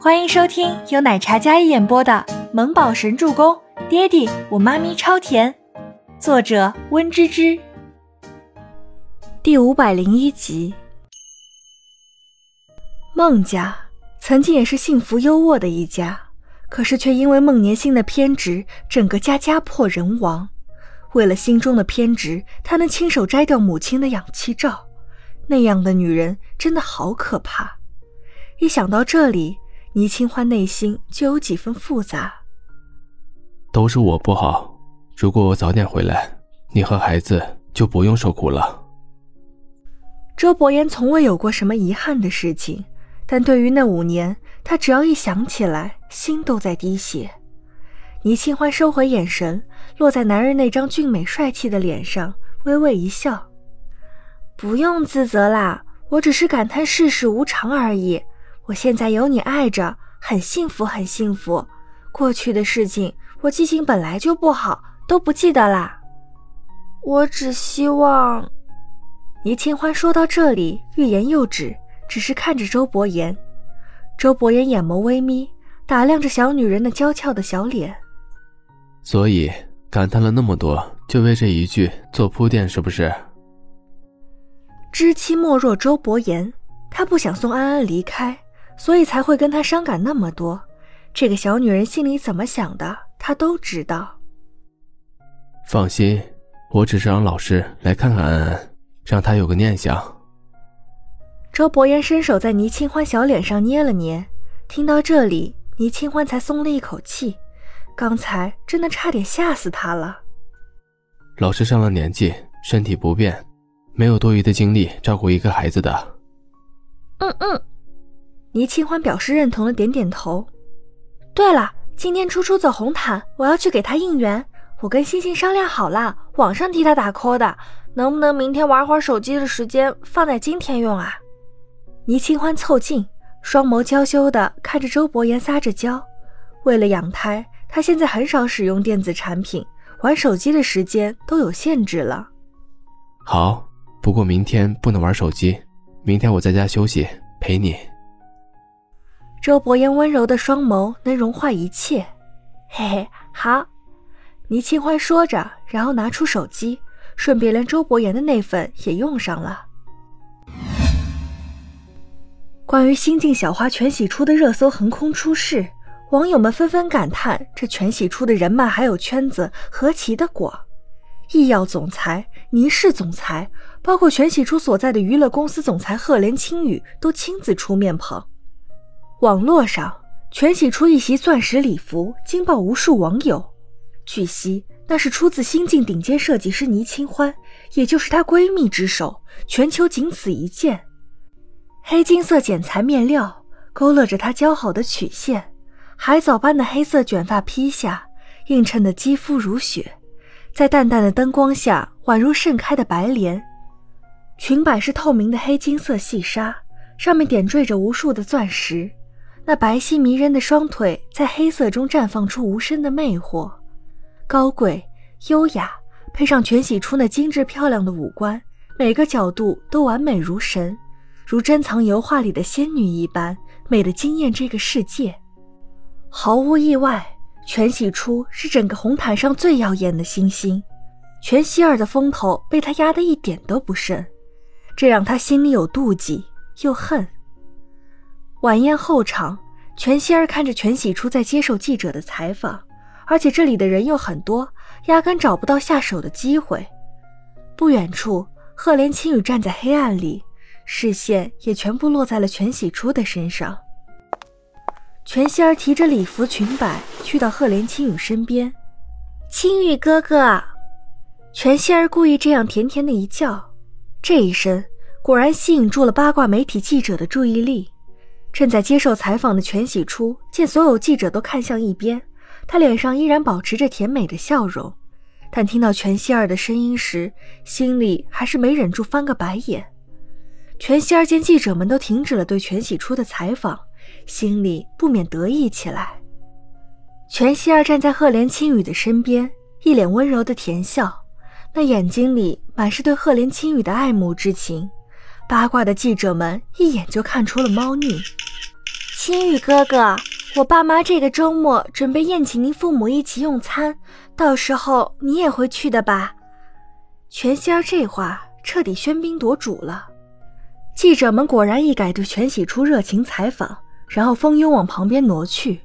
欢迎收听由奶茶一演播的《萌宝神助攻》，爹地我妈咪超甜，作者温芝芝。第五百零一集。孟家曾经也是幸福优渥的一家，可是却因为孟年星的偏执，整个家家破人亡。为了心中的偏执，他能亲手摘掉母亲的氧气罩。那样的女人真的好可怕。一想到这里，倪清欢内心就有几分复杂。都是我不好，如果我早点回来，你和孩子就不用受苦了。周伯言从未有过什么遗憾的事情，但对于那五年，他只要一想起来，心都在滴血。倪清欢收回眼神，落在男人那张俊美帅气的脸上，微微一笑。不用自责啦，我只是感叹世事无常而已。我现在有你爱着，很幸福，很幸福。过去的事情，我记性本来就不好，都不记得啦。我只希望……倪清欢说到这里，欲言又止，只是看着周伯言。周伯言眼眸微眯，打量着小女人那娇俏的小脸。所以感叹了那么多，就为这一句做铺垫，是不是？知妻莫若周伯言，他不想送安安离开，所以才会跟他伤感那么多。这个小女人心里怎么想的，他都知道。放心，我只是让老师来看看安安，让她有个念想。周伯言伸手在倪清欢小脸上捏了捏，听到这里，倪清欢才松了一口气。刚才真的差点吓死他了。老师上了年纪，身体不便。没有多余的精力照顾一个孩子的。嗯嗯，倪清欢表示认同的点点头。对了，今天初初走红毯，我要去给他应援。我跟星星商量好了，网上替他打 call 的，能不能明天玩会儿手机的时间放在今天用啊？倪清欢凑近，双眸娇羞的看着周伯言撒着娇。为了养胎，他现在很少使用电子产品，玩手机的时间都有限制了。好。不过明天不能玩手机，明天我在家休息陪你。周伯言温柔的双眸能融化一切，嘿嘿，好。倪清欢说着，然后拿出手机，顺便连周伯言的那份也用上了。关于新晋小花全喜初的热搜横空出世，网友们纷纷感叹：这全喜初的人脉还有圈子何其的广。医药总裁、倪氏总裁，包括全喜初所在的娱乐公司总裁赫连青羽都亲自出面捧。网络上，全洗出一袭钻石礼服惊爆无数网友。据悉，那是出自新晋顶尖设计师倪清欢，也就是她闺蜜之手，全球仅此一件。黑金色剪裁面料勾勒着她姣好的曲线，海藻般的黑色卷发披下，映衬的肌肤如雪。在淡淡的灯光下，宛如盛开的白莲。裙摆是透明的黑金色细纱，上面点缀着无数的钻石。那白皙迷人的双腿在黑色中绽放出无声的魅惑，高贵优雅，配上全喜初那精致漂亮的五官，每个角度都完美如神，如珍藏油画里的仙女一般，美得惊艳这个世界。毫无意外。全喜初是整个红毯上最耀眼的星星，全希儿的风头被他压得一点都不剩，这让他心里有妒忌又恨。晚宴后场，全希儿看着全喜初在接受记者的采访，而且这里的人又很多，压根找不到下手的机会。不远处，赫连青羽站在黑暗里，视线也全部落在了全喜初的身上。全希儿提着礼服裙摆去到赫连青羽身边，青羽哥哥。全希儿故意这样甜甜的一叫，这一声果然吸引住了八卦媒体记者的注意力。正在接受采访的全喜初见所有记者都看向一边，他脸上依然保持着甜美的笑容，但听到全希儿的声音时，心里还是没忍住翻个白眼。全希儿见记者们都停止了对全喜初的采访。心里不免得意起来。全希儿站在赫连青羽的身边，一脸温柔的甜笑，那眼睛里满是对赫连青羽的爱慕之情。八卦的记者们一眼就看出了猫腻。青玉哥哥，我爸妈这个周末准备宴请您父母一起用餐，到时候你也会去的吧？全仙儿这话彻底喧宾夺主了。记者们果然一改对全喜初热情采访，然后蜂拥往旁边挪去。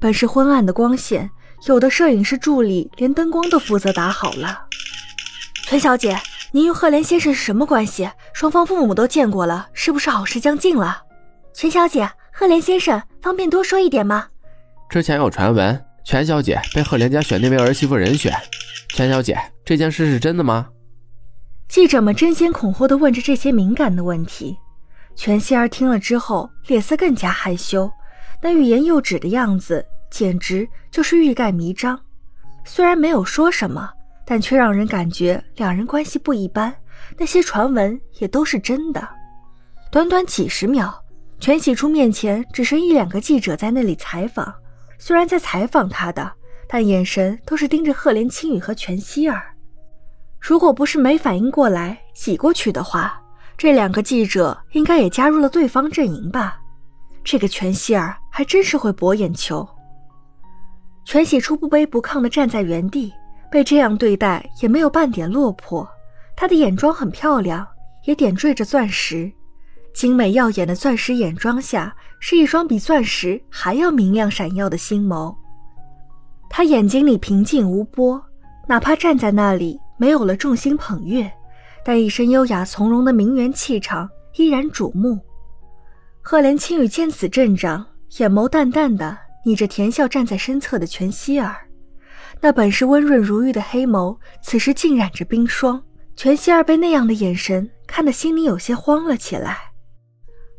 本是昏暗的光线，有的摄影师助理连灯光都负责打好了。全小姐，您与赫连先生是什么关系？双方父母都见过了，是不是好事将近了？全小姐，赫连先生，方便多说一点吗？之前有传闻，全小姐被赫连家选定为儿媳妇人选。全小姐，这件事是真的吗？记者们争先恐后地问着这些敏感的问题。全希儿听了之后，脸色更加害羞，那欲言又止的样子，简直就是欲盖弥彰。虽然没有说什么，但却让人感觉两人关系不一般。那些传闻也都是真的。短短几十秒。全喜初面前只剩一两个记者在那里采访，虽然在采访他的，但眼神都是盯着赫连青羽和全希儿。如果不是没反应过来挤过去的话，这两个记者应该也加入了对方阵营吧？这个全希儿还真是会博眼球。全喜初不卑不亢地站在原地，被这样对待也没有半点落魄。她的眼妆很漂亮，也点缀着钻石。精美耀眼的钻石眼妆下，是一双比钻石还要明亮闪耀的星眸。他眼睛里平静无波，哪怕站在那里没有了众星捧月，但一身优雅从容的名媛气场依然瞩目。赫连青雨见此阵仗，眼眸淡淡的睨着甜笑站在身侧的全希儿，那本是温润如玉的黑眸，此时竟染着冰霜。全希儿被那样的眼神看得心里有些慌了起来。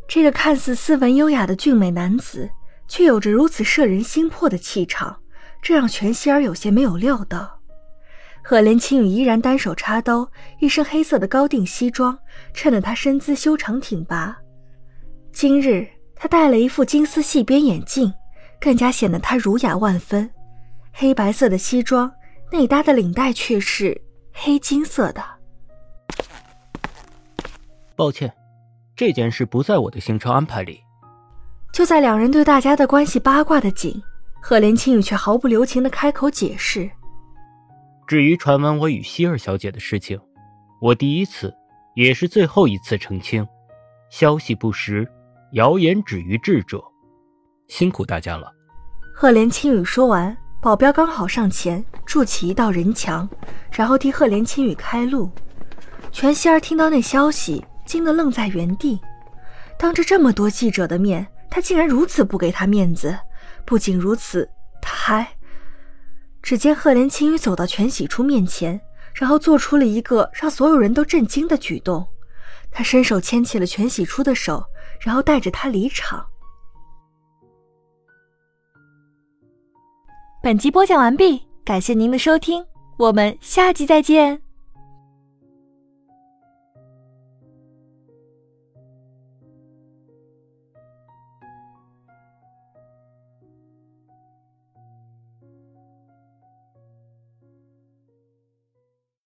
这个看似斯文优雅的俊美男子，却有着如此摄人心魄的气场，这让全希儿有些没有料到。赫连青羽依然单手插兜，一身黑色的高定西装衬得他身姿修长挺拔。今日他戴了一副金丝细边眼镜，更加显得他儒雅万分。黑白色的西装内搭的领带却是黑金色的。抱歉。这件事不在我的行程安排里。就在两人对大家的关系八卦的紧，赫连青雨却毫不留情的开口解释：“至于传闻我与希儿小姐的事情，我第一次，也是最后一次澄清，消息不实，谣言止于智者。辛苦大家了。”赫连青雨说完，保镖刚好上前筑起一道人墙，然后替赫连青雨开路。全希儿听到那消息。惊得愣在原地，当着这么多记者的面，他竟然如此不给他面子。不仅如此，他还……只见赫连青羽走到全喜初面前，然后做出了一个让所有人都震惊的举动。他伸手牵起了全喜初的手，然后带着他离场。本集播讲完毕，感谢您的收听，我们下集再见。